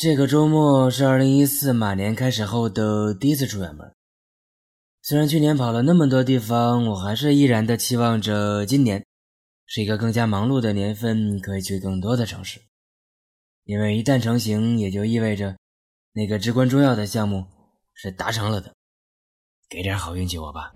这个周末是二零一四马年开始后的第一次出远门。虽然去年跑了那么多地方我还是依然的期望着今年是一个更加忙碌的年份可以去更多的城市。因为一旦成型也就意味着那个至关重要的项目是达成了的。给点好运气我吧。